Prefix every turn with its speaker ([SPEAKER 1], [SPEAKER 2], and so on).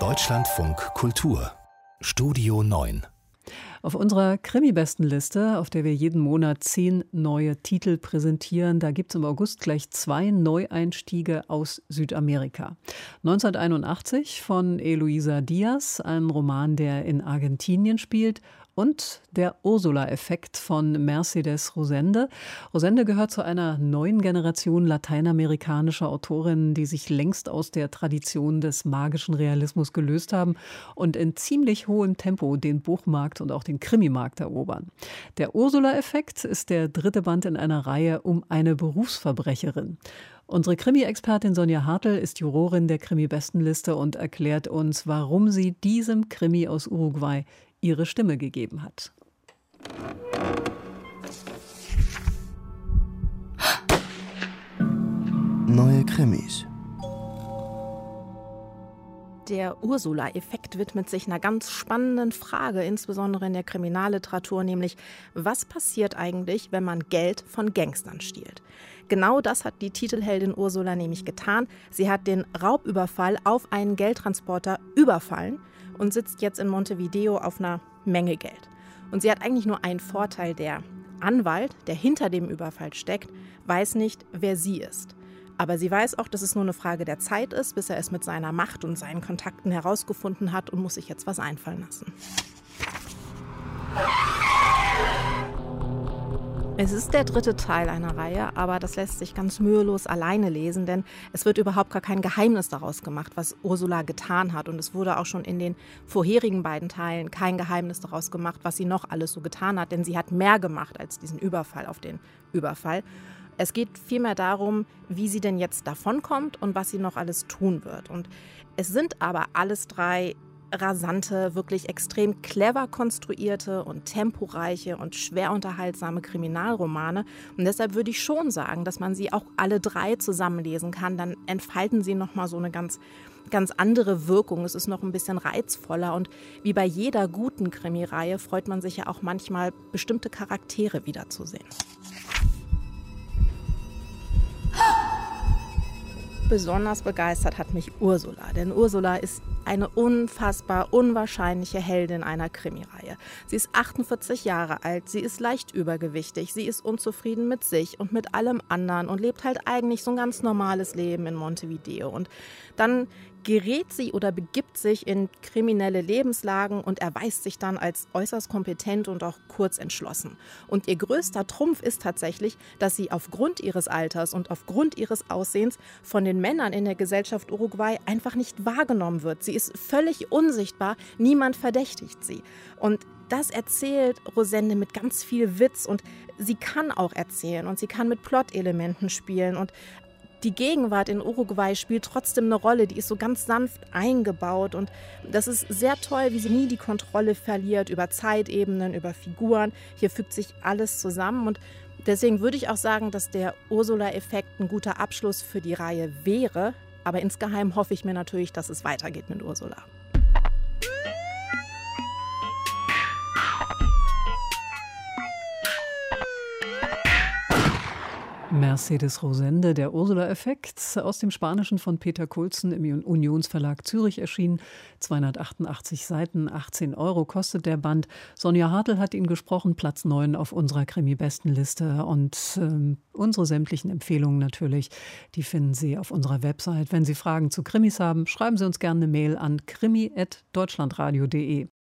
[SPEAKER 1] Deutschlandfunk Kultur Studio 9
[SPEAKER 2] auf unserer Krimi-Bestenliste, auf der wir jeden Monat zehn neue Titel präsentieren, da gibt es im August gleich zwei Neueinstiege aus Südamerika. 1981 von Eloisa Diaz, ein Roman, der in Argentinien spielt, und der Ursula-Effekt von Mercedes Rosende. Rosende gehört zu einer neuen Generation lateinamerikanischer Autorinnen, die sich längst aus der Tradition des magischen Realismus gelöst haben und in ziemlich hohem Tempo den Buchmarkt und auch den Krimimarkt erobern. Der Ursula-Effekt ist der dritte Band in einer Reihe um eine Berufsverbrecherin. Unsere Krimi-Expertin Sonja Hartl ist Jurorin der Krimi-Bestenliste und erklärt uns, warum sie diesem Krimi aus Uruguay ihre Stimme gegeben hat.
[SPEAKER 1] Neue Krimis.
[SPEAKER 3] Der Ursula-Effekt widmet sich einer ganz spannenden Frage, insbesondere in der Kriminalliteratur, nämlich was passiert eigentlich, wenn man Geld von Gangstern stiehlt? Genau das hat die Titelheldin Ursula nämlich getan. Sie hat den Raubüberfall auf einen Geldtransporter überfallen und sitzt jetzt in Montevideo auf einer Menge Geld. Und sie hat eigentlich nur einen Vorteil. Der Anwalt, der hinter dem Überfall steckt, weiß nicht, wer sie ist. Aber sie weiß auch, dass es nur eine Frage der Zeit ist, bis er es mit seiner Macht und seinen Kontakten herausgefunden hat und muss sich jetzt was einfallen lassen. Es ist der dritte Teil einer Reihe, aber das lässt sich ganz mühelos alleine lesen, denn es wird überhaupt gar kein Geheimnis daraus gemacht, was Ursula getan hat. Und es wurde auch schon in den vorherigen beiden Teilen kein Geheimnis daraus gemacht, was sie noch alles so getan hat, denn sie hat mehr gemacht als diesen Überfall auf den Überfall. Es geht vielmehr darum, wie sie denn jetzt davonkommt und was sie noch alles tun wird. Und es sind aber alles drei rasante, wirklich extrem clever konstruierte und temporeiche und schwer unterhaltsame Kriminalromane. Und deshalb würde ich schon sagen, dass man sie auch alle drei zusammenlesen kann. Dann entfalten sie nochmal so eine ganz, ganz andere Wirkung. Es ist noch ein bisschen reizvoller. Und wie bei jeder guten Krimireihe freut man sich ja auch manchmal, bestimmte Charaktere wiederzusehen. Besonders begeistert hat mich Ursula, denn Ursula ist eine unfassbar unwahrscheinliche Heldin einer Krimireihe. Sie ist 48 Jahre alt, sie ist leicht übergewichtig, sie ist unzufrieden mit sich und mit allem anderen und lebt halt eigentlich so ein ganz normales Leben in Montevideo. Und dann gerät sie oder begibt sich in kriminelle Lebenslagen und erweist sich dann als äußerst kompetent und auch kurz entschlossen. Und ihr größter Trumpf ist tatsächlich, dass sie aufgrund ihres Alters und aufgrund ihres Aussehens von den Männern in der Gesellschaft Uruguay einfach nicht wahrgenommen wird. Sie ist völlig unsichtbar, niemand verdächtigt sie. Und das erzählt Rosende mit ganz viel Witz und sie kann auch erzählen und sie kann mit Plot-Elementen spielen und die Gegenwart in Uruguay spielt trotzdem eine Rolle. Die ist so ganz sanft eingebaut und das ist sehr toll, wie sie nie die Kontrolle verliert über Zeitebenen, über Figuren. Hier fügt sich alles zusammen und deswegen würde ich auch sagen, dass der Ursula-Effekt ein guter Abschluss für die Reihe wäre. Aber insgeheim hoffe ich mir natürlich, dass es weitergeht mit Ursula.
[SPEAKER 2] Mercedes Rosende, der Ursula-Effekt, aus dem Spanischen von Peter Kulzen im Unionsverlag Zürich erschienen. 288 Seiten, 18 Euro kostet der Band. Sonja Hartl hat ihn gesprochen, Platz 9 auf unserer Krimi-Bestenliste. Und ähm, unsere sämtlichen Empfehlungen natürlich, die finden Sie auf unserer Website. Wenn Sie Fragen zu Krimis haben, schreiben Sie uns gerne eine Mail an krimi.deutschlandradio.de.